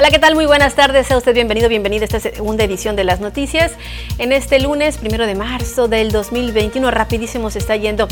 Hola, ¿qué tal? Muy buenas tardes. Sea usted bienvenido, bienvenida a esta segunda edición de las noticias. En este lunes, primero de marzo del 2021, rapidísimo se está yendo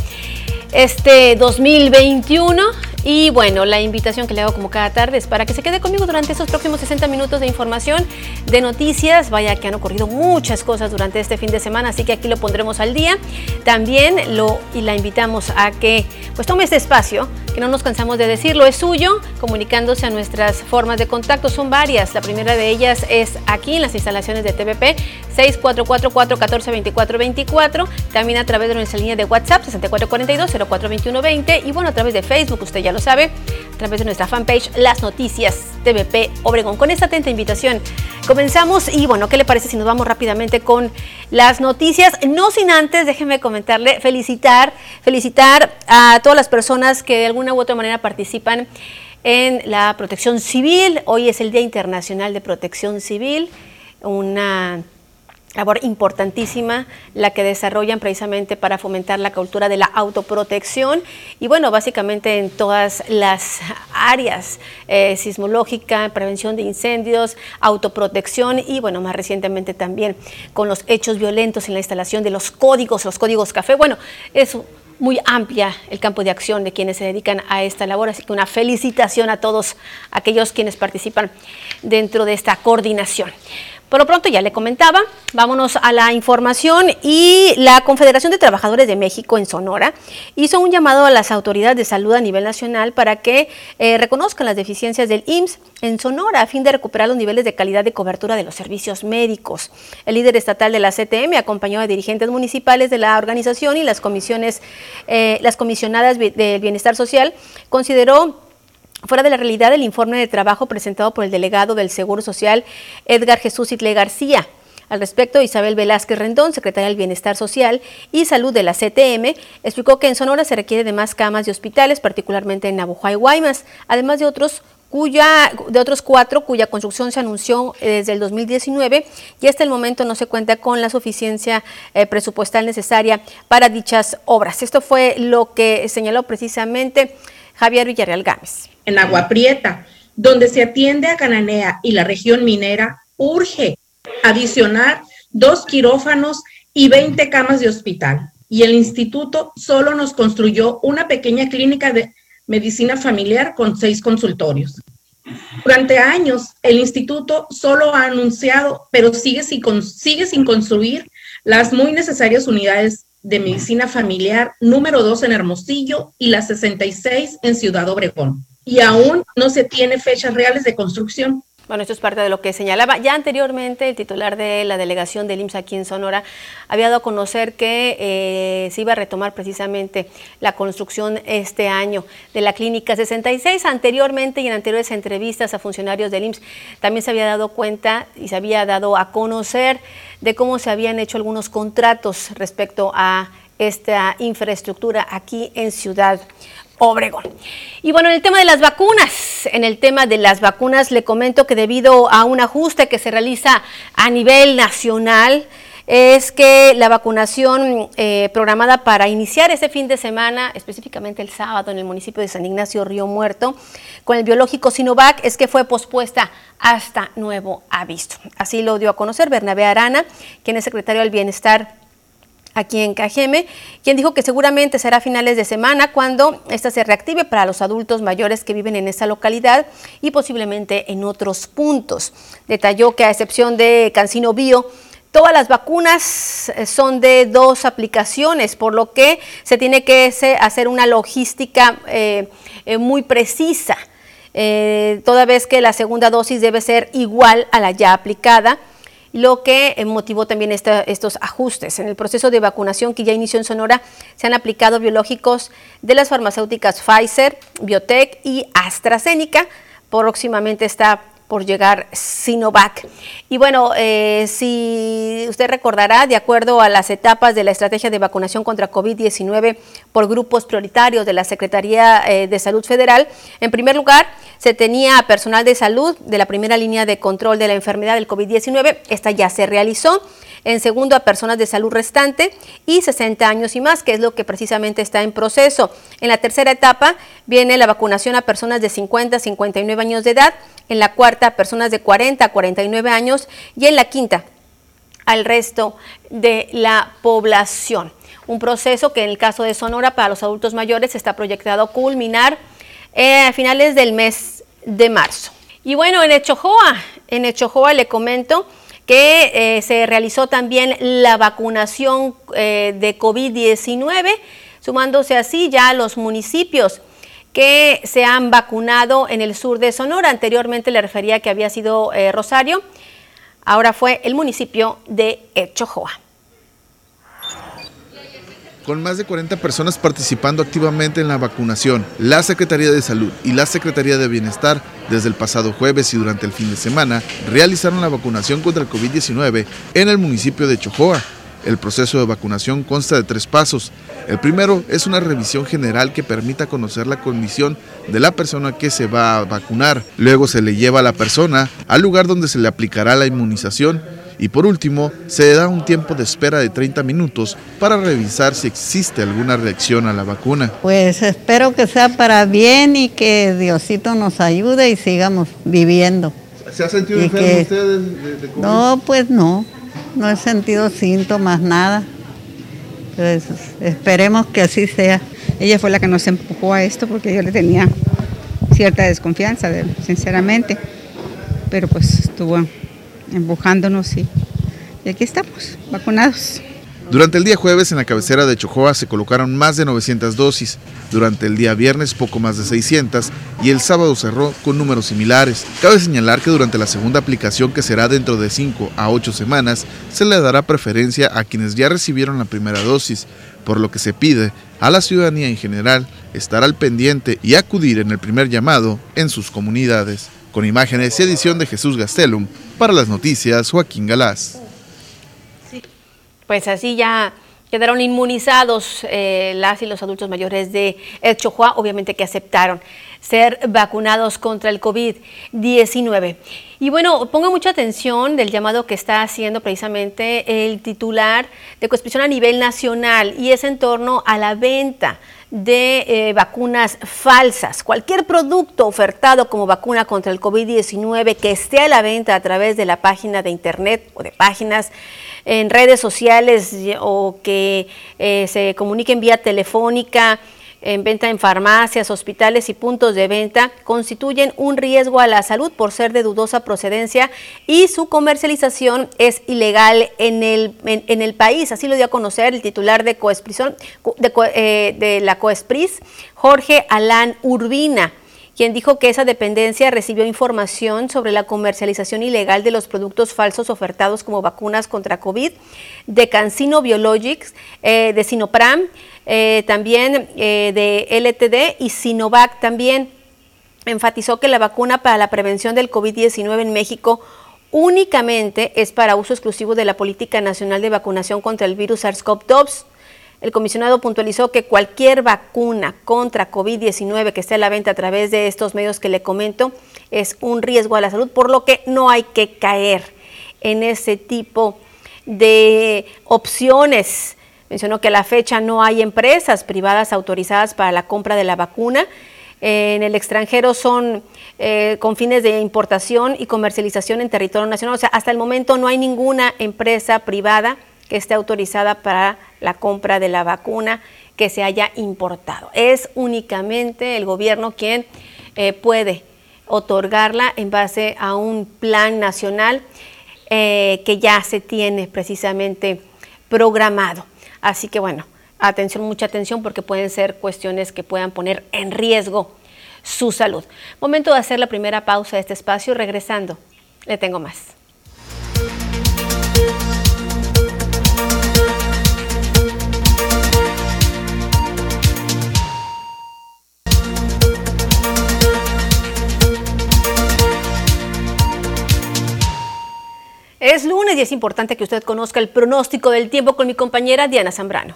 este 2021. Y bueno, la invitación que le hago como cada tarde es para que se quede conmigo durante estos próximos 60 minutos de información, de noticias. Vaya que han ocurrido muchas cosas durante este fin de semana, así que aquí lo pondremos al día. También lo y la invitamos a que pues tome este espacio, que no nos cansamos de decirlo, es suyo, comunicándose a nuestras formas de contacto. Son varias. La primera de ellas es aquí en las instalaciones de TVP 6444-142424, también a través de nuestra línea de WhatsApp 6442-042120 y bueno, a través de Facebook, usted ya lo sabe, a través de nuestra fanpage Las Noticias TVP Obregón. Con esta atenta invitación comenzamos y bueno, ¿qué le parece si nos vamos rápidamente con las noticias? No sin antes, déjenme comentarle, felicitar, felicitar a todas las personas que de alguna u otra manera participan en la protección civil. Hoy es el Día Internacional de Protección Civil, una labor importantísima la que desarrollan precisamente para fomentar la cultura de la autoprotección y bueno, básicamente en todas las áreas, eh, sismológica, prevención de incendios, autoprotección y bueno, más recientemente también con los hechos violentos en la instalación de los códigos, los códigos café. Bueno, es muy amplia el campo de acción de quienes se dedican a esta labor, así que una felicitación a todos aquellos quienes participan dentro de esta coordinación. Por lo pronto ya le comentaba, vámonos a la información y la Confederación de Trabajadores de México en Sonora hizo un llamado a las autoridades de salud a nivel nacional para que eh, reconozcan las deficiencias del IMSS en Sonora a fin de recuperar los niveles de calidad de cobertura de los servicios médicos. El líder estatal de la CTM acompañó a dirigentes municipales de la organización y las comisiones, eh, las comisionadas del bienestar social, consideró Fuera de la realidad, el informe de trabajo presentado por el delegado del Seguro Social, Edgar Jesús Itle García. Al respecto, Isabel Velázquez Rendón, secretaria del Bienestar Social y Salud de la CTM, explicó que en Sonora se requiere de más camas de hospitales, particularmente en Navajo y Guaymas, además de otros cuya, de otros cuatro cuya construcción se anunció eh, desde el 2019 y hasta el momento no se cuenta con la suficiencia eh, presupuestal necesaria para dichas obras. Esto fue lo que señaló precisamente Javier Villarreal Gámez en Agua Prieta, donde se atiende a Cananea y la región minera, urge adicionar dos quirófanos y 20 camas de hospital. Y el instituto solo nos construyó una pequeña clínica de medicina familiar con seis consultorios. Durante años, el instituto solo ha anunciado, pero sigue sin, sigue sin construir las muy necesarias unidades de medicina familiar número 2 en Hermosillo y las 66 en Ciudad Obregón y aún no se tiene fechas reales de construcción. Bueno, esto es parte de lo que señalaba. Ya anteriormente el titular de la delegación del IMSS aquí en Sonora había dado a conocer que eh, se iba a retomar precisamente la construcción este año de la Clínica 66. Anteriormente y en anteriores entrevistas a funcionarios del IMSS también se había dado cuenta y se había dado a conocer de cómo se habían hecho algunos contratos respecto a esta infraestructura aquí en Ciudad Obregón. Y bueno, en el tema de las vacunas, en el tema de las vacunas le comento que debido a un ajuste que se realiza a nivel nacional, es que la vacunación eh, programada para iniciar este fin de semana, específicamente el sábado en el municipio de San Ignacio Río Muerto, con el biológico Sinovac, es que fue pospuesta hasta nuevo aviso. Así lo dio a conocer Bernabé Arana, quien es secretario del Bienestar aquí en Cajeme, quien dijo que seguramente será a finales de semana cuando esta se reactive para los adultos mayores que viven en esta localidad y posiblemente en otros puntos. Detalló que a excepción de Cancino Bio, Todas las vacunas eh, son de dos aplicaciones, por lo que se tiene que hacer una logística eh, eh, muy precisa, toda vez que la segunda dosis debe ser igual a la ya aplicada lo que eh, motivó también estos ajustes. En el proceso de vacunación que ya inició en Sonora, se han aplicado biológicos de las farmacéuticas Pfizer, Biotech y AstraZeneca. Próximamente está por llegar Sinovac. Y bueno, eh, si usted recordará, de acuerdo a las etapas de la estrategia de vacunación contra COVID-19 por grupos prioritarios de la Secretaría eh, de Salud Federal, en primer lugar, se tenía personal de salud de la primera línea de control de la enfermedad del COVID-19. Esta ya se realizó en segundo a personas de salud restante y 60 años y más, que es lo que precisamente está en proceso. En la tercera etapa viene la vacunación a personas de 50 a 59 años de edad, en la cuarta a personas de 40 a 49 años y en la quinta al resto de la población. Un proceso que en el caso de Sonora para los adultos mayores está proyectado culminar eh, a finales del mes de marzo. Y bueno, en Echojoa, en Echojoa le comento que eh, se realizó también la vacunación eh, de COVID-19, sumándose así ya a los municipios que se han vacunado en el sur de Sonora. Anteriormente le refería que había sido Rosario, ahora fue el municipio de Echojoa con más de 40 personas participando activamente en la vacunación. La Secretaría de Salud y la Secretaría de Bienestar, desde el pasado jueves y durante el fin de semana, realizaron la vacunación contra el COVID-19 en el municipio de Chojoa. El proceso de vacunación consta de tres pasos. El primero es una revisión general que permita conocer la condición de la persona que se va a vacunar. Luego se le lleva a la persona al lugar donde se le aplicará la inmunización y por último, se da un tiempo de espera de 30 minutos para revisar si existe alguna reacción a la vacuna. Pues espero que sea para bien y que Diosito nos ayude y sigamos viviendo. ¿Se ha sentido enfermo usted de, COVID? No, pues no, no he sentido síntomas, nada. Pues esperemos que así sea. Ella fue la que nos empujó a esto porque yo le tenía cierta desconfianza, sinceramente, pero pues estuvo empujándonos y aquí estamos, vacunados. Durante el día jueves en la cabecera de Chojoa se colocaron más de 900 dosis, durante el día viernes poco más de 600 y el sábado cerró con números similares. Cabe señalar que durante la segunda aplicación que será dentro de 5 a 8 semanas se le dará preferencia a quienes ya recibieron la primera dosis, por lo que se pide a la ciudadanía en general estar al pendiente y acudir en el primer llamado en sus comunidades. Con imágenes y edición de Jesús Gastelum, para las noticias Joaquín Galás. Pues así ya quedaron inmunizados eh, las y los adultos mayores de El Chojoa, obviamente que aceptaron ser vacunados contra el COVID-19. Y bueno, ponga mucha atención del llamado que está haciendo precisamente el titular de Coexpresión a nivel nacional y es en torno a la venta de eh, vacunas falsas. Cualquier producto ofertado como vacuna contra el COVID-19 que esté a la venta a través de la página de internet o de páginas en redes sociales o que eh, se comuniquen vía telefónica, en venta en farmacias, hospitales y puntos de venta constituyen un riesgo a la salud por ser de dudosa procedencia y su comercialización es ilegal en el, en, el país. Así lo dio a conocer el titular de, de, eh, de la Coespris, Jorge Alán Urbina quien dijo que esa dependencia recibió información sobre la comercialización ilegal de los productos falsos ofertados como vacunas contra COVID, de Cancino Biologics, eh, de Sinopram, eh, también eh, de LTD y Sinovac también. Enfatizó que la vacuna para la prevención del COVID-19 en México únicamente es para uso exclusivo de la Política Nacional de Vacunación contra el virus SARS-CoV-2 el comisionado puntualizó que cualquier vacuna contra COVID-19 que esté a la venta a través de estos medios que le comento es un riesgo a la salud, por lo que no hay que caer en ese tipo de opciones. Mencionó que a la fecha no hay empresas privadas autorizadas para la compra de la vacuna. En el extranjero son eh, con fines de importación y comercialización en territorio nacional. O sea, hasta el momento no hay ninguna empresa privada que esté autorizada para la compra de la vacuna que se haya importado. Es únicamente el gobierno quien eh, puede otorgarla en base a un plan nacional eh, que ya se tiene precisamente programado. Así que bueno, atención, mucha atención porque pueden ser cuestiones que puedan poner en riesgo su salud. Momento de hacer la primera pausa de este espacio. Regresando, le tengo más. Es lunes y es importante que usted conozca el pronóstico del tiempo con mi compañera Diana Zambrano.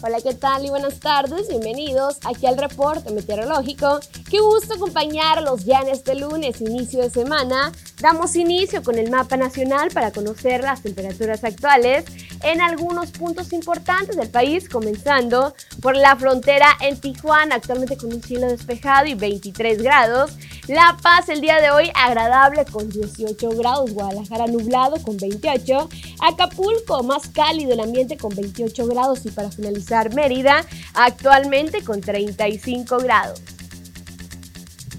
Hola, ¿qué tal y buenas tardes? Bienvenidos aquí al reporte meteorológico Qué gusto acompañarlos ya en este lunes, inicio de semana. Damos inicio con el mapa nacional para conocer las temperaturas actuales en algunos puntos importantes del país, comenzando por la frontera en Tijuana, actualmente con un cielo despejado y 23 grados. La Paz el día de hoy agradable con 18 grados, Guadalajara nublado con 28, Acapulco más cálido el ambiente con 28 grados y para finalizar Mérida actualmente con 35 grados.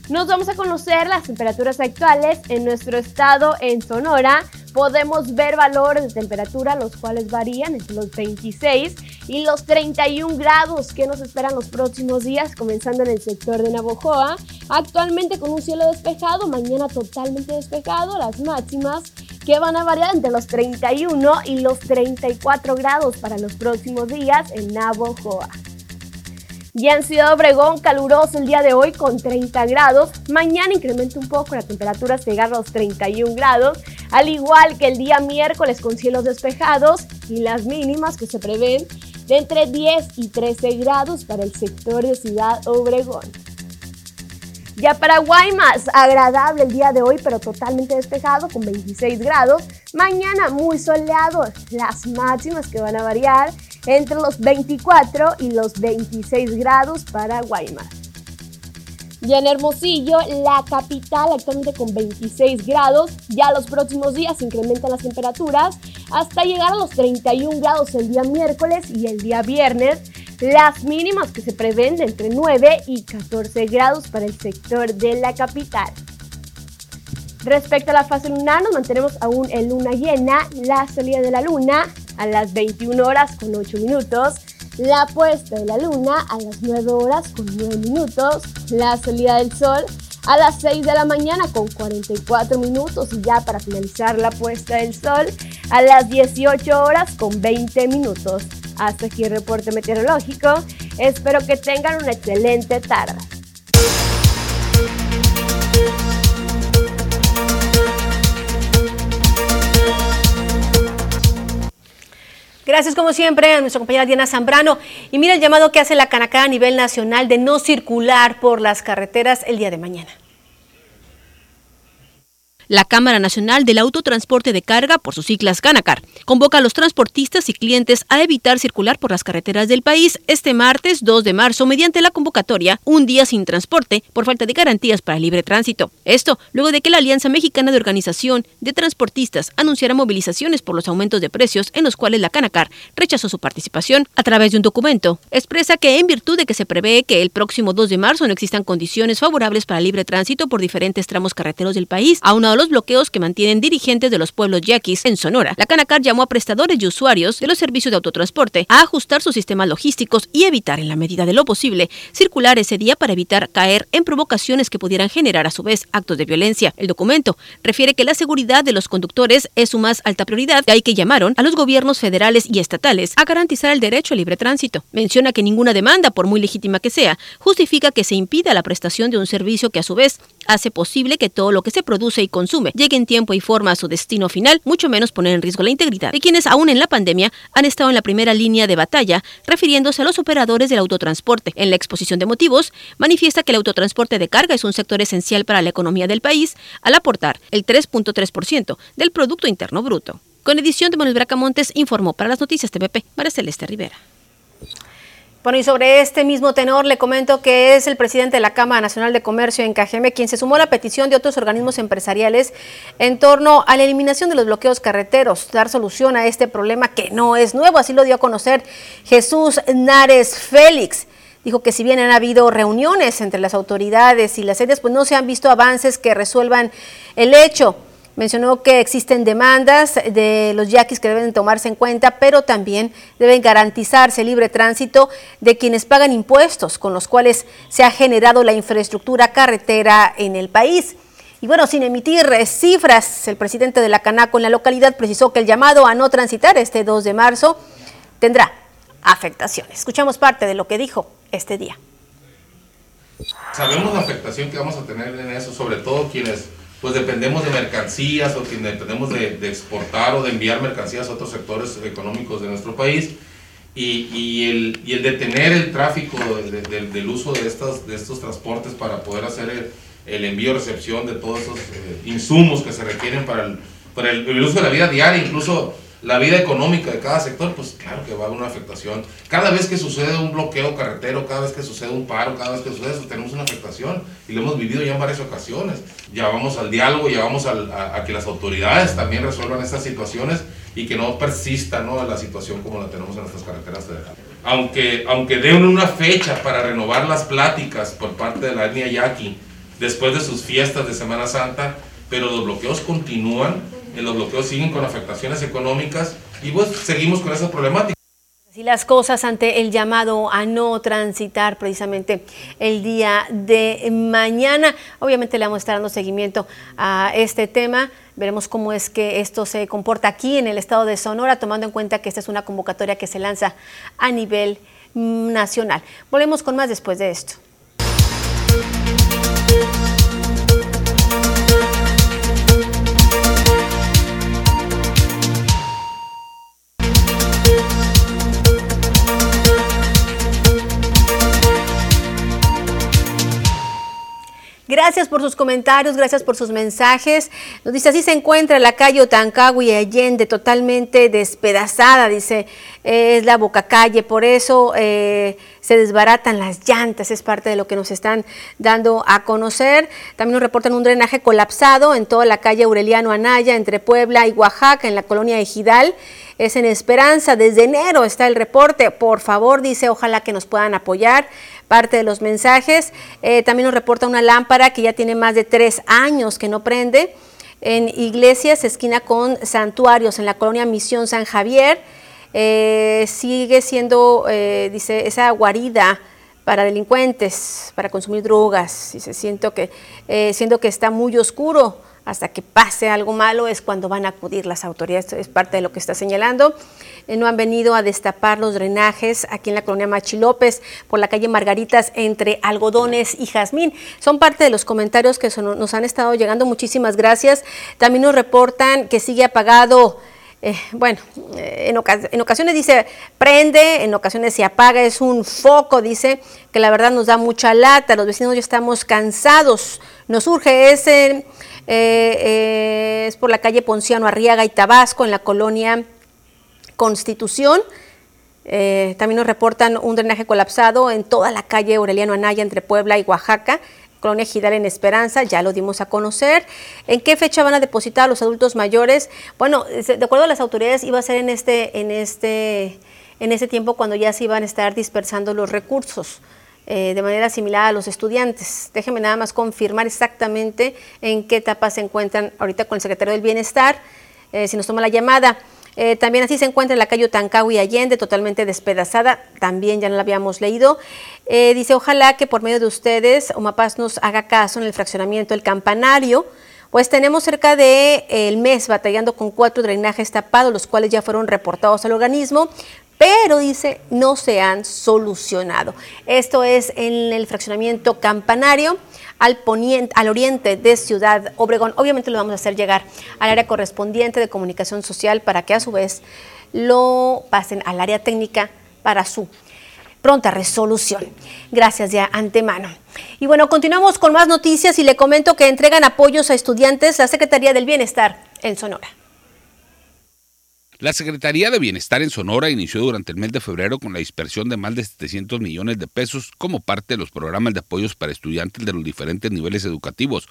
Nos vamos a conocer las temperaturas actuales en nuestro estado en Sonora. Podemos ver valores de temperatura los cuales varían entre los 26 y los 31 grados que nos esperan los próximos días, comenzando en el sector de Navojoa. Actualmente con un cielo despejado, mañana totalmente despejado, las máximas que van a variar entre los 31 y los 34 grados para los próximos días en Navojoa. Ya en Ciudad Obregón, caluroso el día de hoy con 30 grados. Mañana incrementa un poco la temperatura llegar a los 31 grados, al igual que el día miércoles con cielos despejados y las mínimas que se prevén de entre 10 y 13 grados para el sector de Ciudad Obregón. Ya para Guaymas, agradable el día de hoy, pero totalmente despejado con 26 grados. Mañana muy soleado, las máximas que van a variar entre los 24 y los 26 grados para Guaymas. Y en Hermosillo, la capital actualmente con 26 grados, ya los próximos días incrementan las temperaturas hasta llegar a los 31 grados el día miércoles y el día viernes. Las mínimas que se prevén de entre 9 y 14 grados para el sector de la capital. Respecto a la fase lunar, nos mantenemos aún en luna llena. La salida de la luna a las 21 horas con 8 minutos, la puesta de la luna a las 9 horas con 9 minutos, la salida del sol a las 6 de la mañana con 44 minutos y ya para finalizar la puesta del sol a las 18 horas con 20 minutos. Hasta aquí el reporte meteorológico. Espero que tengan una excelente tarde. Gracias como siempre a nuestra compañera Diana Zambrano. Y mira el llamado que hace la Canacá a nivel nacional de no circular por las carreteras el día de mañana. La Cámara Nacional del Autotransporte de Carga, por sus siglas Canacar, convoca a los transportistas y clientes a evitar circular por las carreteras del país este martes 2 de marzo mediante la convocatoria Un día sin transporte por falta de garantías para el libre tránsito. Esto luego de que la Alianza Mexicana de Organización de Transportistas anunciara movilizaciones por los aumentos de precios en los cuales la Canacar rechazó su participación a través de un documento. Expresa que en virtud de que se prevé que el próximo 2 de marzo no existan condiciones favorables para el libre tránsito por diferentes tramos carreteros del país, los bloqueos que mantienen dirigentes de los pueblos yaquis en Sonora. La Canacar llamó a prestadores y usuarios de los servicios de autotransporte a ajustar sus sistemas logísticos y evitar, en la medida de lo posible, circular ese día para evitar caer en provocaciones que pudieran generar a su vez actos de violencia. El documento refiere que la seguridad de los conductores es su más alta prioridad, y hay que llamaron a los gobiernos federales y estatales a garantizar el derecho al libre tránsito. Menciona que ninguna demanda, por muy legítima que sea, justifica que se impida la prestación de un servicio que a su vez hace posible que todo lo que se produce y consume llegue en tiempo y forma a su destino final, mucho menos poner en riesgo la integridad de quienes aún en la pandemia han estado en la primera línea de batalla, refiriéndose a los operadores del autotransporte. En la exposición de motivos, manifiesta que el autotransporte de carga es un sector esencial para la economía del país, al aportar el 3.3% del Producto Interno Bruto. Con edición de Manuel Bracamontes, informó para las noticias TVP María Celeste Rivera. Bueno, y sobre este mismo tenor le comento que es el presidente de la Cámara Nacional de Comercio en Cajeme quien se sumó a la petición de otros organismos empresariales en torno a la eliminación de los bloqueos carreteros, dar solución a este problema que no es nuevo, así lo dio a conocer Jesús Nares Félix. Dijo que si bien han habido reuniones entre las autoridades y las sedes, pues no se han visto avances que resuelvan el hecho. Mencionó que existen demandas de los yaquis que deben tomarse en cuenta, pero también deben garantizarse libre tránsito de quienes pagan impuestos, con los cuales se ha generado la infraestructura carretera en el país. Y bueno, sin emitir cifras, el presidente de la Canaco en la localidad precisó que el llamado a no transitar este 2 de marzo tendrá afectaciones. Escuchamos parte de lo que dijo este día. Sabemos la afectación que vamos a tener en eso, sobre todo quienes pues dependemos de mercancías o dependemos de, de, exportar o de enviar mercancías a otros sectores económicos de nuestro país. y, el, y el, detener el tráfico del uso de estos, de estos transportes para poder hacer el, envío recepción de todos esos eh, insumos que se requieren para, el, para el, uso de la vida diaria, incluso la vida económica de cada sector, pues claro que va a haber una afectación. Cada vez que sucede un bloqueo carretero, cada vez que sucede un paro, cada vez que sucede eso, tenemos una afectación y lo hemos vivido ya en varias ocasiones. Ya vamos al diálogo, ya vamos a, que las autoridades también resuelvan estas situaciones y que no persista ¿no? la situación como la tenemos en nuestras carreteras federales. Aunque, aunque den una fecha para renovar las pláticas por parte de la etnia yaqui después de sus fiestas de Semana Santa, pero los bloqueos continúan los bloqueos siguen con afectaciones económicas y pues seguimos con esa problemática. Así las cosas ante el llamado a no transitar precisamente el día de mañana. Obviamente le vamos a estar dando seguimiento a este tema. Veremos cómo es que esto se comporta aquí en el estado de Sonora, tomando en cuenta que esta es una convocatoria que se lanza a nivel nacional. Volvemos con más después de esto. Gracias por sus comentarios, gracias por sus mensajes. Nos dice, así se encuentra la calle Otancagua y Allende totalmente despedazada, dice, es la boca calle, por eso eh, se desbaratan las llantas, es parte de lo que nos están dando a conocer. También nos reportan un drenaje colapsado en toda la calle Aureliano Anaya, entre Puebla y Oaxaca, en la colonia Ejidal es en Esperanza. Desde enero está el reporte. Por favor, dice, ojalá que nos puedan apoyar. Parte de los mensajes. Eh, también nos reporta una lámpara que ya tiene más de tres años que no prende. En iglesias, esquina con santuarios, en la colonia Misión San Javier. Eh, sigue siendo, eh, dice, esa guarida para delincuentes, para consumir drogas. Dice, siento que, siendo que está muy oscuro hasta que pase algo malo es cuando van a acudir las autoridades, es parte de lo que está señalando. Eh, no han venido a destapar los drenajes aquí en la colonia Machi López por la calle Margaritas entre Algodones y Jazmín. Son parte de los comentarios que nos han estado llegando. Muchísimas gracias. También nos reportan que sigue apagado. Eh, bueno, eh, en, en, ocasiones dice prende, en ocasiones se apaga, es un foco, dice que la verdad nos da mucha lata, los vecinos ya estamos cansados, nos urge ese eh, eh, es por la calle Ponciano Arriaga y Tabasco, en la colonia Constitución. Eh, también nos reportan un drenaje colapsado en toda la calle Aureliano Anaya entre Puebla y Oaxaca. Colonia Gidal en Esperanza, ya lo dimos a conocer. ¿En qué fecha van a depositar a los adultos mayores? Bueno, de acuerdo a las autoridades, iba a ser en este, en este, en este tiempo cuando ya se iban a estar dispersando los recursos. Eh, de manera similar a los estudiantes. Déjenme nada más confirmar exactamente en qué etapa se encuentran ahorita con el secretario del Bienestar, eh, si nos toma la llamada. Eh, también así se encuentra en la calle y Allende, totalmente despedazada, también ya no la habíamos leído. dice, ojalá que por medio de ustedes, Omapaz nos haga caso en el fraccionamiento del campanario, pues tenemos cerca de el mes batallando con cuatro drenajes tapados, los cuales ya fueron reportados al organismo pero dice no se han solucionado. Esto es en el fraccionamiento campanario al, poniente, al oriente de Ciudad Obregón. Obviamente lo vamos a hacer llegar al área correspondiente de comunicación social para que a su vez lo pasen al área técnica para su pronta resolución. Gracias ya antemano. Y bueno, continuamos con más noticias y le comento que entregan apoyos a estudiantes la Secretaría del Bienestar en Sonora. La Secretaría de Bienestar en Sonora inició durante el mes de febrero con la dispersión de más de 700 millones de pesos como parte de los programas de apoyos para estudiantes de los diferentes niveles educativos,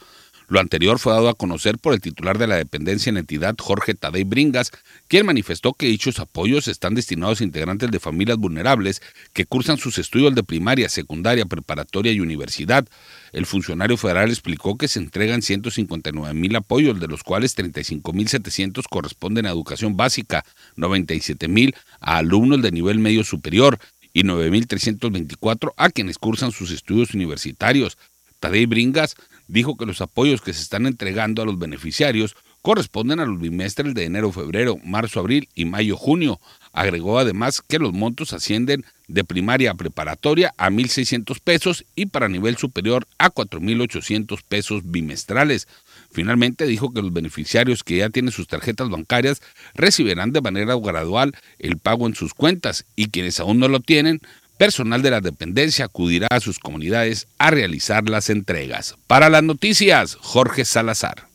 lo anterior fue dado a conocer por el titular de la dependencia en entidad, Jorge Tadei Bringas, quien manifestó que dichos apoyos están destinados a integrantes de familias vulnerables que cursan sus estudios de primaria, secundaria, preparatoria y universidad. El funcionario federal explicó que se entregan 159 mil apoyos, de los cuales 35 mil 700 corresponden a educación básica, 97 mil a alumnos de nivel medio superior y 9.324 a quienes cursan sus estudios universitarios. Tadei Bringas dijo que los apoyos que se están entregando a los beneficiarios corresponden a los bimestres de enero, febrero, marzo, abril y mayo, junio. Agregó además que los montos ascienden de primaria a preparatoria a 1.600 pesos y para nivel superior a 4.800 pesos bimestrales. Finalmente dijo que los beneficiarios que ya tienen sus tarjetas bancarias recibirán de manera gradual el pago en sus cuentas y quienes aún no lo tienen, personal de la dependencia acudirá a sus comunidades a realizar las entregas. Para las noticias, Jorge Salazar.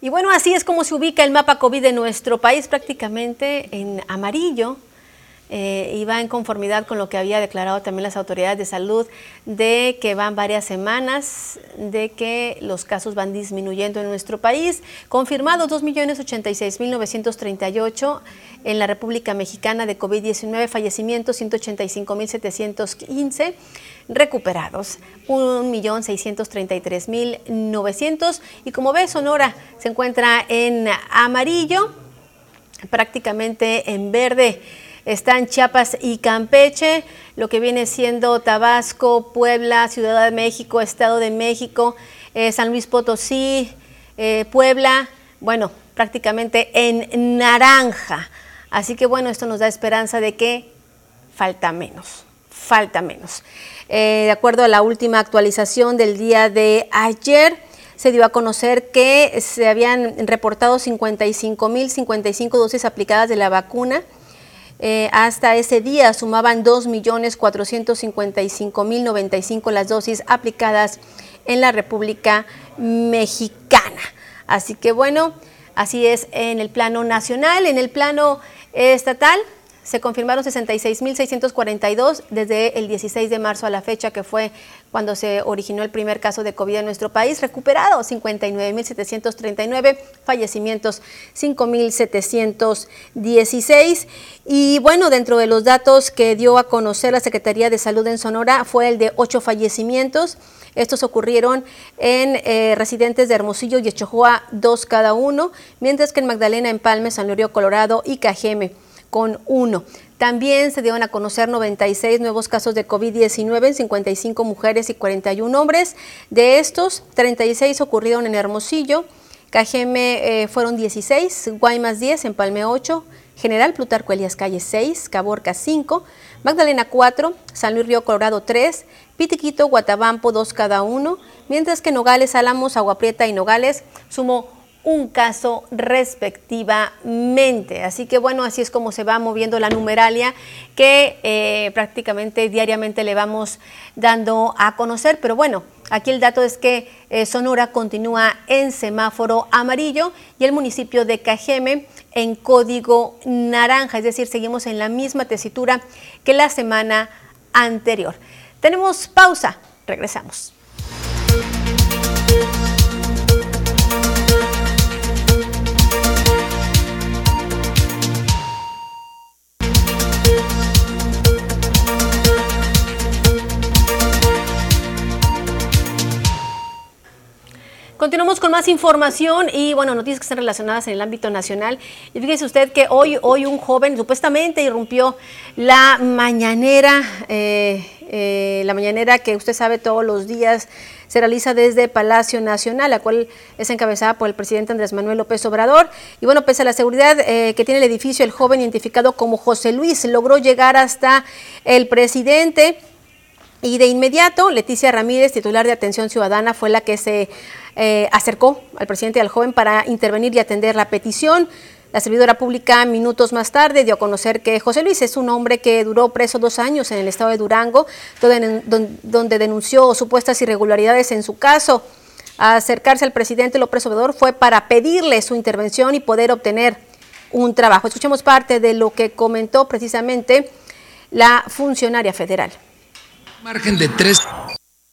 Y bueno, así es como se ubica el mapa COVID de nuestro país, prácticamente en amarillo. Eh, y va en conformidad con lo que había declarado también las autoridades de salud, de que van varias semanas, de que los casos van disminuyendo en nuestro país. Confirmados 2.086.938 en la República Mexicana de COVID-19, fallecimientos 185.715 recuperados, 1.633.900 y como ves Sonora se encuentra en amarillo, prácticamente en verde están Chiapas y Campeche, lo que viene siendo Tabasco, Puebla, Ciudad de México, Estado de México, eh, San Luis Potosí, eh, Puebla, bueno, prácticamente en naranja. Así que bueno, esto nos da esperanza de que falta menos, falta menos. Eh, de acuerdo a la última actualización del día de ayer, se dio a conocer que se habían reportado 55.055 dosis aplicadas de la vacuna. Eh, hasta ese día sumaban 2.455.095 las dosis aplicadas en la República Mexicana. Así que bueno, así es en el plano nacional, en el plano estatal. Se confirmaron 66.642 desde el 16 de marzo a la fecha, que fue cuando se originó el primer caso de COVID en nuestro país. Recuperados 59.739, fallecimientos 5.716. Y bueno, dentro de los datos que dio a conocer la Secretaría de Salud en Sonora fue el de ocho fallecimientos. Estos ocurrieron en eh, residentes de Hermosillo y Echojoa, dos cada uno, mientras que en Magdalena, Empalme, San Lorio, Colorado y Cajeme con uno. También se dieron a conocer 96 nuevos casos de COVID-19 en 55 mujeres y 41 hombres. De estos, 36 ocurrieron en Hermosillo, Cajeme eh, fueron 16, Guaymas 10, Empalme 8, General Plutarco Elías Calle 6, Caborca 5, Magdalena 4, San Luis Río Colorado 3, Pitiquito, Guatabampo 2 cada uno, mientras que Nogales, Álamos, Agua Prieta y Nogales sumó un caso respectivamente. Así que bueno, así es como se va moviendo la numeralia que eh, prácticamente diariamente le vamos dando a conocer. Pero bueno, aquí el dato es que eh, Sonora continúa en semáforo amarillo y el municipio de Cajeme en código naranja, es decir, seguimos en la misma tesitura que la semana anterior. Tenemos pausa, regresamos. Continuamos con más información y bueno, noticias que están relacionadas en el ámbito nacional. Y fíjese usted que hoy, hoy un joven supuestamente irrumpió la mañanera, eh, eh, la mañanera que usted sabe todos los días se realiza desde Palacio Nacional, la cual es encabezada por el presidente Andrés Manuel López Obrador. Y bueno, pese a la seguridad eh, que tiene el edificio, el joven identificado como José Luis logró llegar hasta el presidente. Y de inmediato, Leticia Ramírez, titular de Atención Ciudadana, fue la que se eh, acercó al presidente y al joven para intervenir y atender la petición. La servidora pública minutos más tarde dio a conocer que José Luis es un hombre que duró preso dos años en el estado de Durango, donde, denunció supuestas irregularidades en su caso. acercarse al presidente López Obrador fue para pedirle su intervención y poder obtener un trabajo. Escuchemos parte de lo que comentó precisamente la funcionaria federal. Margen de tres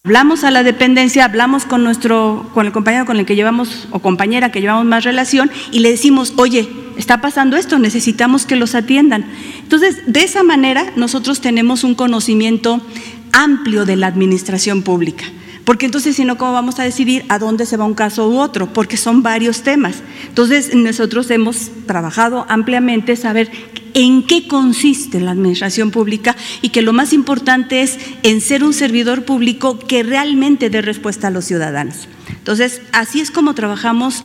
Hablamos a la dependencia, hablamos con nuestro, con el compañero con el que llevamos o compañera que llevamos más relación y le decimos, oye, está pasando esto, necesitamos que los atiendan. Entonces, de esa manera nosotros tenemos un conocimiento amplio de la administración pública. Porque entonces, si no, ¿cómo vamos a decidir a dónde se va un caso u otro? Porque son varios temas. Entonces, nosotros hemos trabajado ampliamente saber en qué consiste la administración pública y que lo más importante es en ser un servidor público que realmente dé respuesta a los ciudadanos. Entonces, así es como trabajamos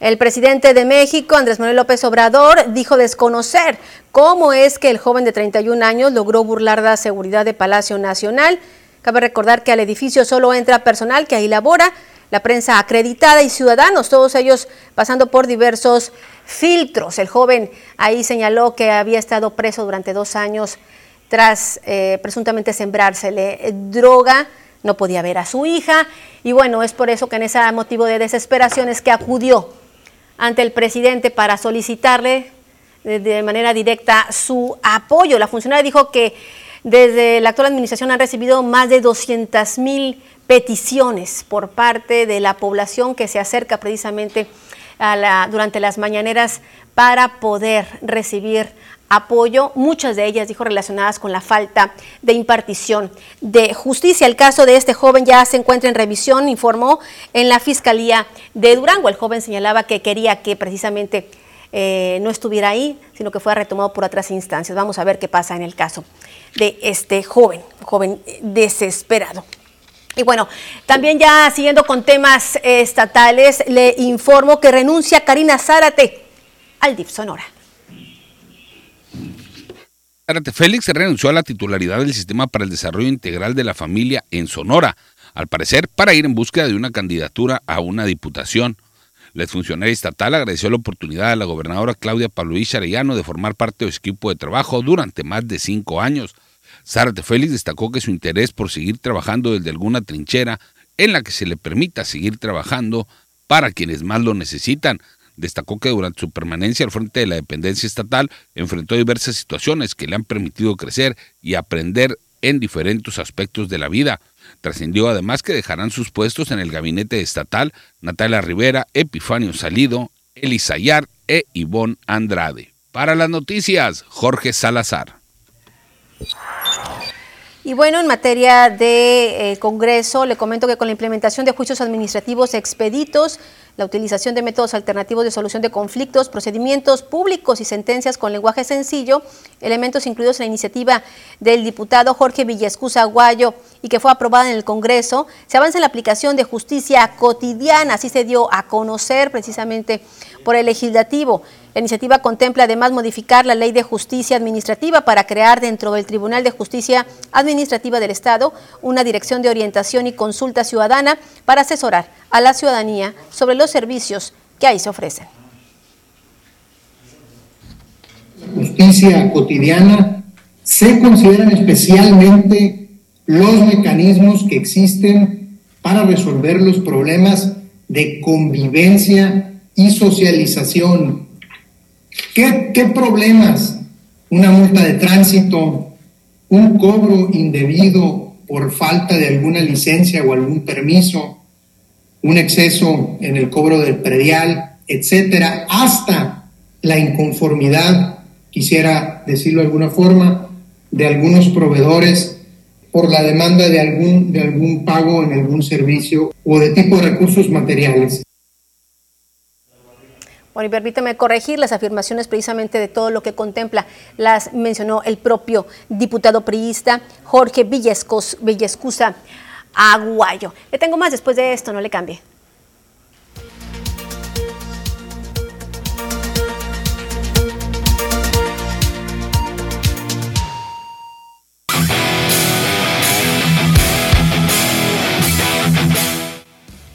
El presidente de México, Andrés Manuel López Obrador, dijo desconocer cómo es que el joven de 31 años logró burlar la seguridad de Palacio Nacional. Cabe recordar que al edificio solo entra personal que ahí labora, la prensa acreditada y ciudadanos, todos ellos pasando por diversos filtros. El joven ahí señaló que había estado preso durante dos años tras eh, presuntamente sembrársele droga no podía ver a su hija y bueno, es por eso que en ese motivo de desesperación es que acudió ante el presidente para solicitarle de manera directa su apoyo. La funcionaria dijo que desde la actual administración han recibido más de 200 mil peticiones por parte de la población que se acerca precisamente durante las mañaneras para poder recibir apoyo, muchas de ellas, dijo, relacionadas con la falta de impartición de justicia. El caso de este joven ya se encuentra en revisión, informó en la Fiscalía de Durango. El joven señalaba que quería que precisamente eh, no estuviera ahí, sino que fuera retomado por otras instancias. Vamos a ver qué pasa en el caso de este joven, joven desesperado. Y bueno, también ya siguiendo con temas estatales, le informo que renuncia Karina Zárate al DIF Sonora. Félix renunció a la titularidad del Sistema para el Desarrollo Integral de la Familia en Sonora, al parecer para ir en búsqueda de una candidatura a una diputación. La funcionaria estatal agradeció la oportunidad a la gobernadora Claudia Pabloís Arellano de formar parte de su equipo de trabajo durante más de cinco años. Zárate Félix destacó que su interés por seguir trabajando desde alguna trinchera en la que se le permita seguir trabajando para quienes más lo necesitan, destacó que durante su permanencia al frente de la dependencia estatal enfrentó diversas situaciones que le han permitido crecer y aprender en diferentes aspectos de la vida. Trascendió además que dejarán sus puestos en el gabinete estatal Natalia Rivera, Epifanio Salido, Elisayar e Ivonne Andrade. Para las noticias, Jorge Salazar. Y bueno, en materia de eh, Congreso, le comento que con la implementación de juicios administrativos expeditos, la utilización de métodos alternativos de solución de conflictos, procedimientos públicos y sentencias con lenguaje sencillo, elementos incluidos en la iniciativa del diputado Jorge Villescusa Aguayo y que fue aprobada en el Congreso, se avanza en la aplicación de justicia cotidiana, así se dio a conocer precisamente por el legislativo. La iniciativa contempla además modificar la ley de justicia administrativa para crear dentro del Tribunal de Justicia Administrativa del Estado una dirección de orientación y consulta ciudadana para asesorar a la ciudadanía sobre los servicios que ahí se ofrecen. La justicia cotidiana se consideran especialmente los mecanismos que existen para resolver los problemas de convivencia y socialización ¿Qué, problemas? Una multa de tránsito, un cobro indebido por falta de alguna licencia o algún permiso, un exceso en el cobro del predial, etcétera, hasta la inconformidad, quisiera decirlo de alguna forma, de algunos proveedores por la demanda de algún, de algún pago en algún servicio o de tipo de recursos materiales. Bueno, y permíteme corregir las afirmaciones precisamente de todo lo que contempla. Las mencionó el propio diputado priista Jorge Villescusa Aguayo. Le tengo más después de esto, no le cambie.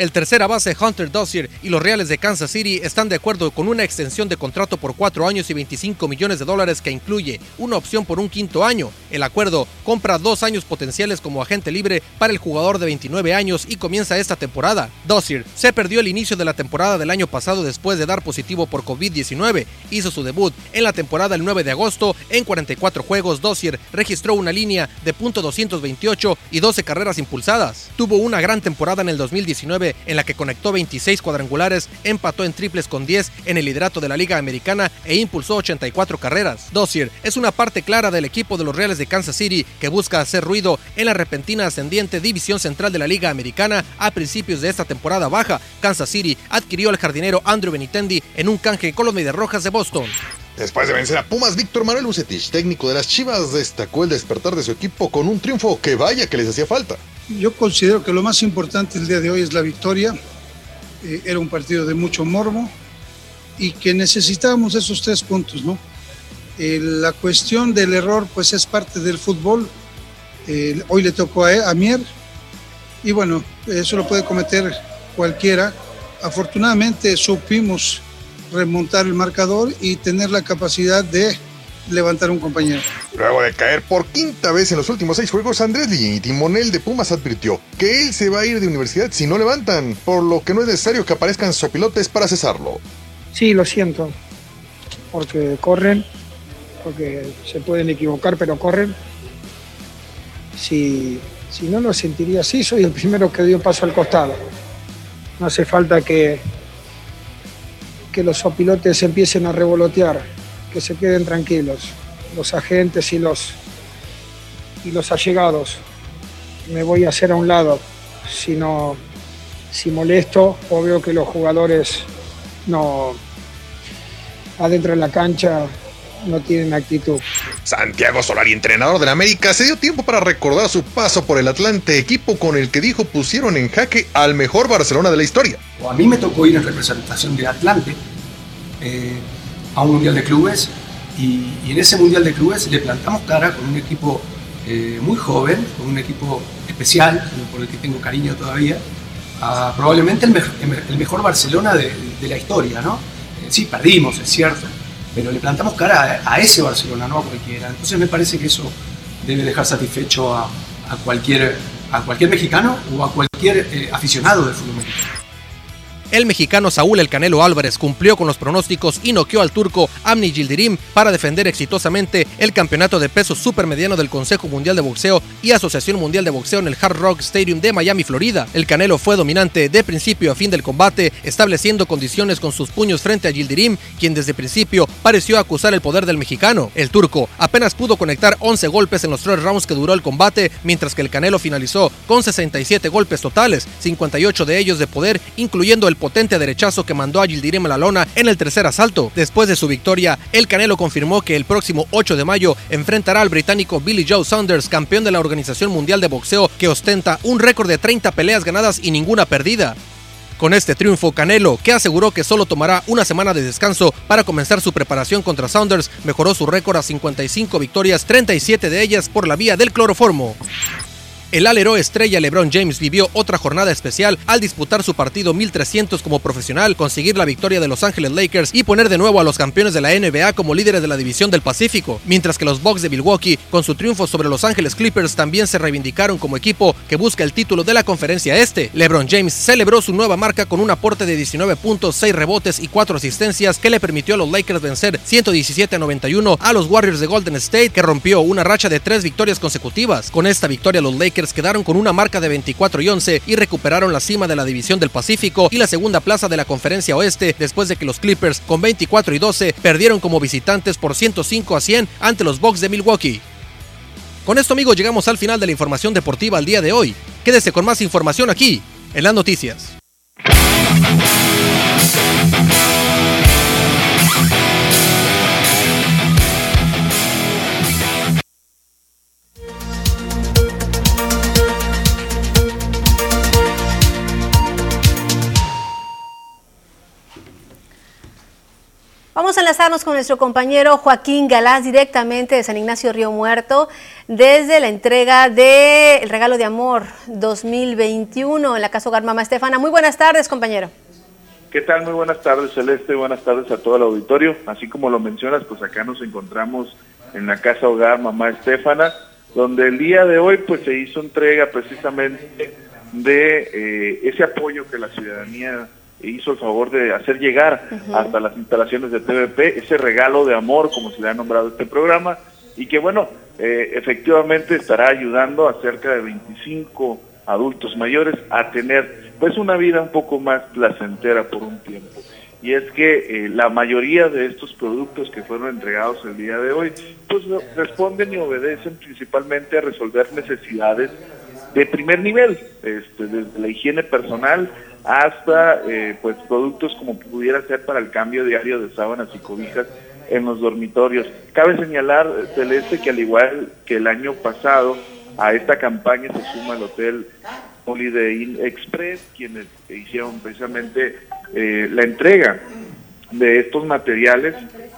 El tercera base Hunter Dozier y los Reales de Kansas City están de acuerdo con una extensión de contrato por cuatro años y 25 millones de dólares que incluye una opción por un quinto año. El acuerdo compra dos años potenciales como agente libre para el jugador de 29 años y comienza esta temporada. Dozier se perdió el inicio de la temporada del año pasado después de dar positivo por COVID-19. Hizo su debut en la temporada el 9 de agosto. En 44 juegos, Dozier registró una línea de .228 y 12 carreras impulsadas. Tuvo una gran temporada en el 2019 en la que conectó 26 cuadrangulares, empató en triples con 10 en el liderato de la Liga Americana e impulsó 84 carreras. Dozier es una parte clara del equipo de los Reales de Kansas City que busca hacer ruido en la repentina ascendiente división central de la Liga Americana a principios de esta temporada baja. Kansas City adquirió al jardinero Andrew Benitendi en un canje con los Medias Rojas de Boston. Después de vencer a Pumas, Víctor Manuel Bucetich, técnico de las Chivas, destacó el despertar de su equipo con un triunfo que vaya que les hacía falta. Yo considero que lo más importante el día de hoy es la victoria. Eh, era un partido de mucho morbo y que necesitábamos esos tres puntos, ¿no? Eh, la cuestión del error, pues es parte del fútbol. Eh, hoy le tocó a, a Mier y bueno, eso lo puede cometer cualquiera. Afortunadamente supimos remontar el marcador y tener la capacidad de levantar un compañero. Luego de caer por quinta vez en los últimos seis juegos, Andrés Lillini, timonel de Pumas, advirtió que él se va a ir de universidad si no levantan, por lo que no es necesario que aparezcan sopilotes para cesarlo. Sí, lo siento, porque corren, porque se pueden equivocar, pero corren. Si, si no lo sentiría así, soy el primero que dio paso al costado. No hace falta que, que los sopilotes empiecen a revolotear que se queden tranquilos, los agentes y los, y los allegados. Me voy a hacer a un lado, si no, si molesto o veo que los jugadores no adentro de la cancha no tienen actitud. Santiago Solari, entrenador del América, se dio tiempo para recordar su paso por el Atlante, equipo con el que dijo pusieron en jaque al mejor Barcelona de la historia. A mí me tocó ir en representación de Atlante. Eh, a un Mundial de Clubes y, en ese Mundial de Clubes le plantamos cara con un equipo eh, muy joven, con un equipo especial, por el que tengo cariño todavía, probablemente el, mejor Barcelona de, la historia, ¿no? Eh, sí, perdimos, es cierto, pero le plantamos cara a, ese Barcelona, no a cualquiera. Entonces me parece que eso debe dejar satisfecho a, a cualquier, a cualquier mexicano o a cualquier eh, aficionado del fútbol mexicano. El mexicano Saúl El Canelo Álvarez cumplió con los pronósticos y noqueó al turco Amni Gildirim para defender exitosamente el campeonato de peso supermediano del Consejo Mundial de Boxeo y Asociación Mundial de Boxeo en el Hard Rock Stadium de Miami, Florida. El Canelo fue dominante de principio a fin del combate, estableciendo condiciones con sus puños frente a Gildirim, quien desde principio pareció acusar el poder del mexicano. El turco apenas pudo conectar 11 golpes en los tres rounds que duró el combate, mientras que el Canelo finalizó con 67 golpes totales, 58 de ellos de poder, incluyendo el potente derechazo que mandó a Gildirim a la lona en el tercer asalto. Después de su victoria, el Canelo confirmó que el próximo 8 de mayo enfrentará al británico Billy Joe Saunders, campeón de la Organización Mundial de Boxeo, que ostenta un récord de 30 peleas ganadas y ninguna perdida. Con este triunfo, Canelo, que aseguró que solo tomará una semana de descanso para comenzar su preparación contra Saunders, mejoró su récord a 55 victorias, 37 de ellas por la vía del cloroformo. El alero estrella LeBron James vivió otra jornada especial al disputar su partido 1300 como profesional, conseguir la victoria de Los Ángeles Lakers y poner de nuevo a los campeones de la NBA como líderes de la división del Pacífico, mientras que los Bucks de Milwaukee, con su triunfo sobre Los Ángeles Clippers, también se reivindicaron como equipo que busca el título de la conferencia este. LeBron James celebró su nueva marca con un aporte de 19 puntos, 6 rebotes y 4 asistencias que le permitió a los Lakers vencer 117 a 91 a los Warriors de Golden State, que rompió una racha de tres victorias consecutivas. Con esta victoria los Lakers quedaron con una marca de 24 y 11 y recuperaron la cima de la división del Pacífico y la segunda plaza de la conferencia oeste después de que los Clippers con 24 y 12 perdieron como visitantes por 105 a 100 ante los Bucks de Milwaukee. Con esto amigos llegamos al final de la información deportiva al día de hoy. Quédese con más información aquí en las noticias. Vamos a enlazarnos con nuestro compañero Joaquín Galás directamente de San Ignacio Río Muerto desde la entrega del regalo de amor 2021 en la Casa Hogar Mamá Estefana. Muy buenas tardes, compañero. ¿Qué tal? Muy buenas tardes, Celeste. Buenas tardes a todo el auditorio. Así como lo mencionas, pues acá nos encontramos en la Casa Hogar Mamá Estefana, donde el día de hoy pues se hizo entrega precisamente de eh, ese apoyo que la ciudadanía hizo el favor de hacer llegar hasta las instalaciones de TVP ese regalo de amor, como se le ha nombrado este programa, y que bueno, eh, efectivamente estará ayudando a cerca de 25 adultos mayores a tener pues una vida un poco más placentera por un tiempo. Y es que eh, la mayoría de estos productos que fueron entregados el día de hoy, pues responden y obedecen principalmente a resolver necesidades de primer nivel, este, desde la higiene personal hasta eh, pues productos como pudiera ser para el cambio diario de sábanas y cobijas en los dormitorios. Cabe señalar, Celeste, que al igual que el año pasado, A esta campaña se suma el Hotel Holiday Inn Express, quienes hicieron precisamente eh, la entrega de estos materiales, eh, eh,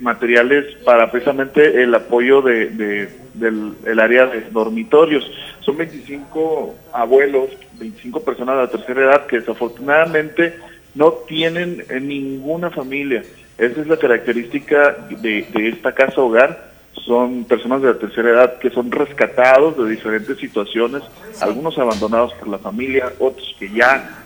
materiales para precisamente el apoyo de, de- del el área de dormitorios. Son 25 abuelos, 25 personas de la tercera edad que desafortunadamente no tienen eh, ninguna familia. Esa es la característica de, de esta casa hogar. Son personas de la tercera edad que son rescatados de diferentes situaciones, algunos abandonados por la familia, otros que ya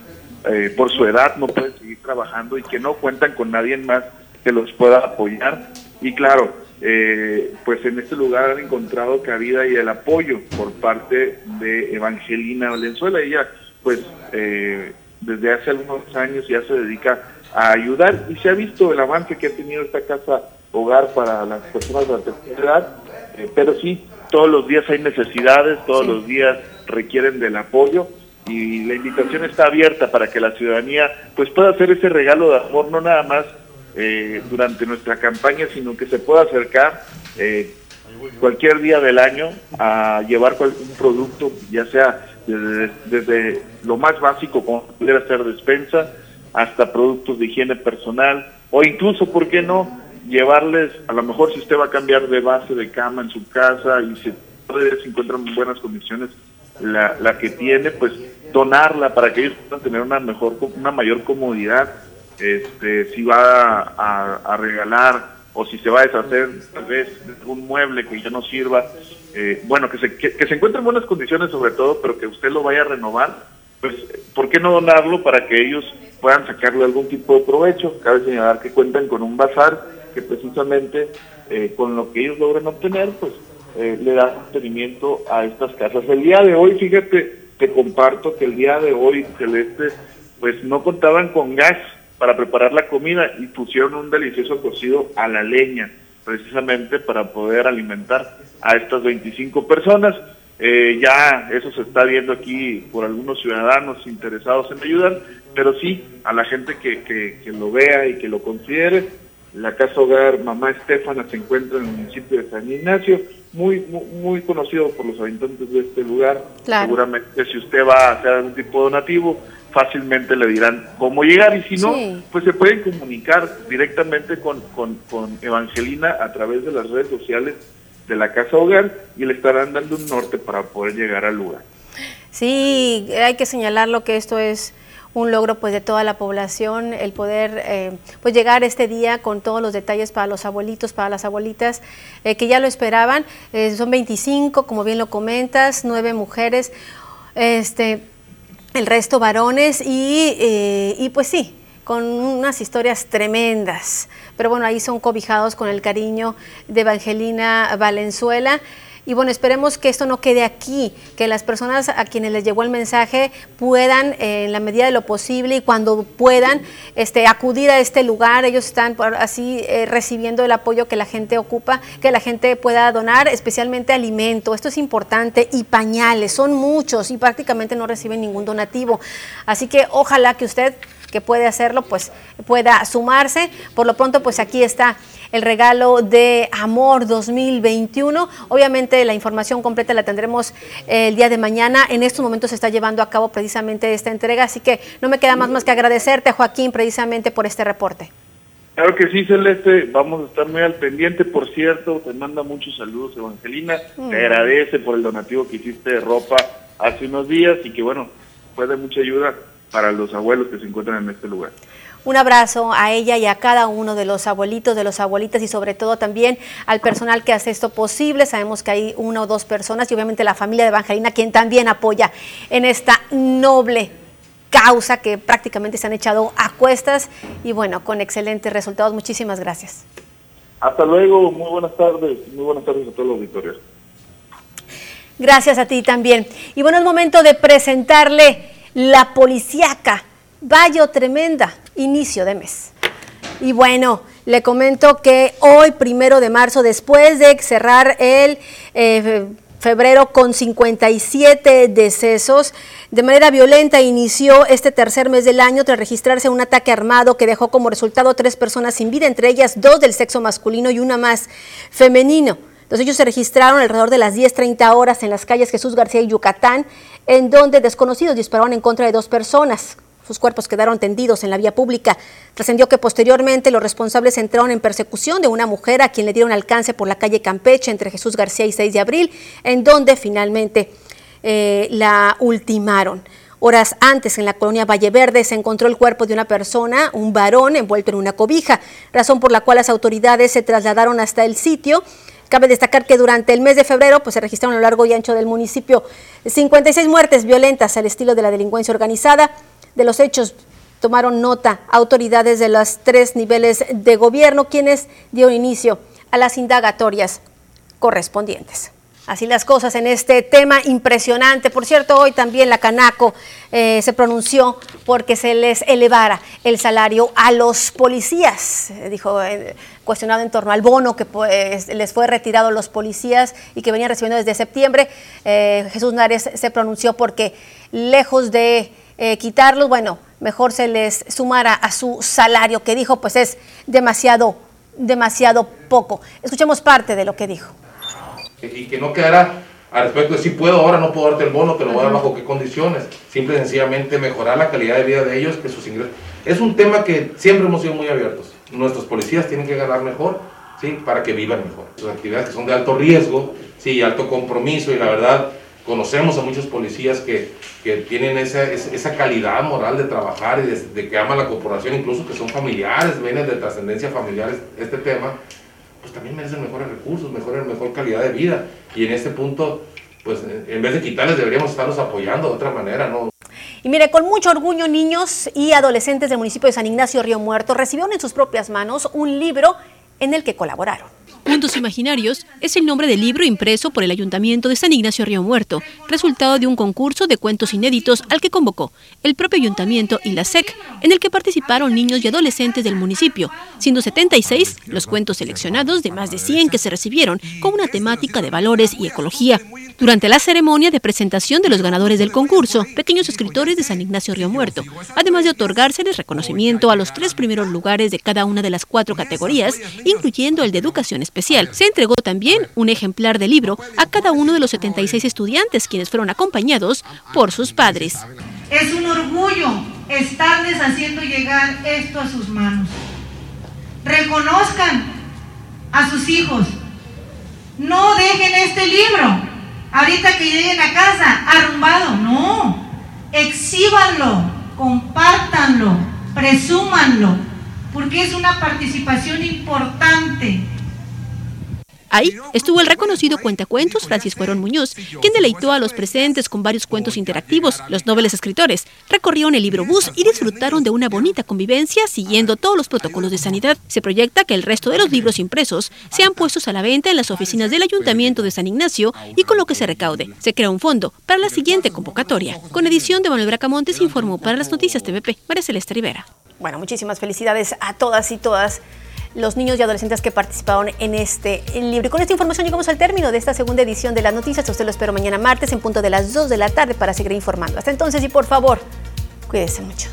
eh, por su edad no pueden seguir trabajando y que no cuentan con nadie más que los pueda apoyar. Y claro, eh, pues en este lugar han encontrado cabida y el apoyo por parte de Evangelina Valenzuela. Ella, pues, eh, desde hace algunos años ya se dedica a ayudar y se ha visto el avance que ha tenido esta casa hogar para las personas de la tercera edad, eh, pero sí, todos los días hay necesidades, todos los días requieren del apoyo y la invitación está abierta para que la ciudadanía pues pueda hacer ese regalo de amor no nada más eh, durante nuestra campaña, sino que se pueda acercar eh, cualquier día del año a llevar un producto, ya sea desde, lo más básico como pudiera ser despensa, hasta productos de higiene personal, o incluso, ¿por qué no?, llevarles, a lo mejor si usted va a cambiar de base de cama en su casa y se, se encuentra en buenas condiciones la, la que tiene, pues donarla para que ellos puedan tener una mejor, una mayor comodidad, este, si va a, regalar o si se va a deshacer tal vez algún mueble que ya no sirva, eh, bueno, que se, que, se encuentre en buenas condiciones sobre todo, pero que usted lo vaya a renovar, pues, ¿por qué no donarlo para que ellos puedan sacarle algún tipo de provecho? Cabe señalar que cuentan con un bazar que precisamente eh, con lo que ellos logren obtener, pues eh, le da mantenimiento a estas casas. El día de hoy, fíjate, te comparto que el día de hoy, Celeste, pues no contaban con gas para preparar la comida y pusieron un delicioso cocido a la leña, precisamente para poder alimentar a estas 25 personas. Eh, ya eso se está viendo aquí por algunos ciudadanos interesados en ayudar, pero sí a la gente que, que, que lo vea y que lo considere. La casa hogar Mamá Estefana se encuentra en el municipio de San Ignacio, muy, muy, muy conocido por los habitantes de este lugar. Claro. Seguramente si usted va a hacer algún tipo de donativo, fácilmente le dirán cómo llegar y si no, Sí. pues se pueden comunicar directamente con, con, con Evangelina a través de las redes sociales de la Casa Hogar y le estarán dando un norte para poder llegar al lugar. Sí, hay que señalarlo que esto es un logro pues de toda la población, el poder eh, pues llegar este día con todos los detalles para los abuelitos, para las abuelitas eh, que ya lo esperaban. Eh, son 25, como bien lo comentas, nueve mujeres, este, el resto varones y, eh, y pues sí, con unas historias tremendas. Pero bueno, ahí son cobijados con el cariño de Evangelina Valenzuela. Y bueno, esperemos que esto no quede aquí, que las personas a quienes les llegó el mensaje puedan, eh, en la medida de lo posible y cuando puedan, este, acudir a este lugar. Ellos están por- así eh, recibiendo el apoyo que la gente ocupa, que la gente pueda donar, especialmente alimento. Esto es importante y pañales, son muchos y prácticamente no reciben ningún donativo. Así que ojalá que usted que puede hacerlo, pues pueda sumarse. Por lo pronto, pues aquí está el regalo de Amor 2021. Obviamente la información completa la tendremos eh, el día de mañana. En estos momentos se está llevando a cabo precisamente esta entrega, así que no me queda más más que agradecerte, Joaquín, precisamente por este reporte. Claro que sí, Celeste, vamos a estar muy al pendiente, por cierto, te manda muchos saludos Evangelina, Mm. te agradece por el donativo que hiciste de ropa hace unos días y que bueno, fue de mucha ayuda para los abuelos que se encuentran en este lugar. Un abrazo a ella y a cada uno de los abuelitos, de los abuelitas y sobre todo también al personal que hace esto posible. Sabemos que hay una o dos personas y obviamente la familia de Evangelina quien también apoya en esta noble causa que prácticamente se han echado a cuestas y bueno, con excelentes resultados. Muchísimas gracias. Hasta luego, muy buenas tardes, muy buenas tardes a todos los auditores. Gracias a ti también. Y bueno, es momento de presentarle la policíaca. Vallo Tremenda, inicio de mes. Y bueno, le comento que hoy, primero de marzo, después de cerrar el eh, febrero con 57 decesos, de manera violenta inició este tercer mes del año tras registrarse un ataque armado que dejó como resultado tres personas sin vida, entre ellas dos del sexo masculino y una más femenino. Los hechos se registraron alrededor de las 10.30 horas en las calles Jesús García y Yucatán, en donde desconocidos dispararon en contra de dos personas. Sus cuerpos quedaron tendidos en la vía pública. Trascendió que posteriormente los responsables entraron en persecución de una mujer a quien le dieron alcance por la calle Campeche entre Jesús García y 6 de abril, en donde finalmente eh, la ultimaron. Horas antes, en la colonia Valle Verde, se encontró el cuerpo de una persona, un varón, envuelto en una cobija, razón por la cual las autoridades se trasladaron hasta el sitio. Cabe destacar que durante el mes de febrero pues, se registraron a lo largo y ancho del municipio 56 muertes violentas al estilo de la delincuencia organizada. De los hechos tomaron nota autoridades de los tres niveles de gobierno, quienes dieron inicio a las indagatorias correspondientes. Así las cosas en este tema impresionante. Por cierto, hoy también la Canaco eh, se pronunció porque se les elevara el salario a los policías. Eh, dijo, eh, cuestionado en torno al bono que les fue retirado a los policías y que venían recibiendo desde septiembre. Jesús Nares se pronunció porque lejos de quitarlos, bueno, mejor se les sumara a su salario, que dijo pues es demasiado, demasiado poco. Escuchemos parte de lo que dijo y que no quedara al respecto de si puedo ahora, no puedo darte el bono, te lo voy a dar bajo qué condiciones. Simple y sencillamente mejorar la calidad de vida de ellos, que sus ingresos. Es un tema que siempre hemos sido muy abiertos. Nuestros policías tienen que ganar mejor, ¿sí? Para que vivan mejor. Sus actividades que son de alto riesgo, sí, alto compromiso y la verdad conocemos a muchos policías que, que tienen esa, esa, calidad moral de trabajar y de, de, que aman la corporación, incluso que son familiares, vienen de trascendencia familiar este tema, pues también merecen mejores recursos, mejor, mejor calidad de vida. Y en este punto, pues en vez de quitarles, deberíamos estarlos apoyando de otra manera, ¿no? Y mire, con mucho orgullo, niños y adolescentes del municipio de San Ignacio Río Muerto recibieron en sus propias manos un libro en el que colaboraron. Puntos Imaginarios es el nombre del libro impreso por el Ayuntamiento de San Ignacio Río Muerto, resultado de un concurso de cuentos inéditos al que convocó el propio Ayuntamiento y la SEC, en el que participaron niños y adolescentes del municipio, siendo 76 los cuentos seleccionados de más de 100 que se recibieron con una temática de valores y ecología. Durante la ceremonia de presentación de los ganadores del concurso, pequeños escritores de San Ignacio Río Muerto, además de otorgárseles reconocimiento a los tres primeros lugares de cada una de las cuatro categorías, incluyendo el de educación especial. Se entregó también un ejemplar de libro a cada uno de los 76 estudiantes, quienes fueron acompañados por sus padres. Es un orgullo estarles haciendo llegar esto a sus manos. Reconozcan a sus hijos. No dejen este libro ahorita que lleguen a casa, arrumbado, no. Exhíbanlo, compártanlo, presúmanlo, porque es una participación importante Ahí estuvo el reconocido cuentacuentos Francisco Herón Muñoz, quien deleitó a los presentes con varios cuentos interactivos. Los nobles escritores recorrieron el libro bus y disfrutaron de una bonita convivencia siguiendo todos los protocolos de sanidad. Se proyecta que el resto de los libros impresos sean puestos a la venta en las oficinas del Ayuntamiento de San Ignacio y con lo que se recaude se crea un fondo para la siguiente convocatoria. Con edición de Manuel Bracamontes informó para las noticias TVP María Celeste Rivera. Bueno, muchísimas felicidades a todas y todas los niños y adolescentes que participaron en este libro. Y con esta información llegamos al término de esta segunda edición de las noticias. Usted lo espero mañana martes en punto de las 2 de la tarde para seguir informando. Hasta entonces y por favor, cuídense mucho.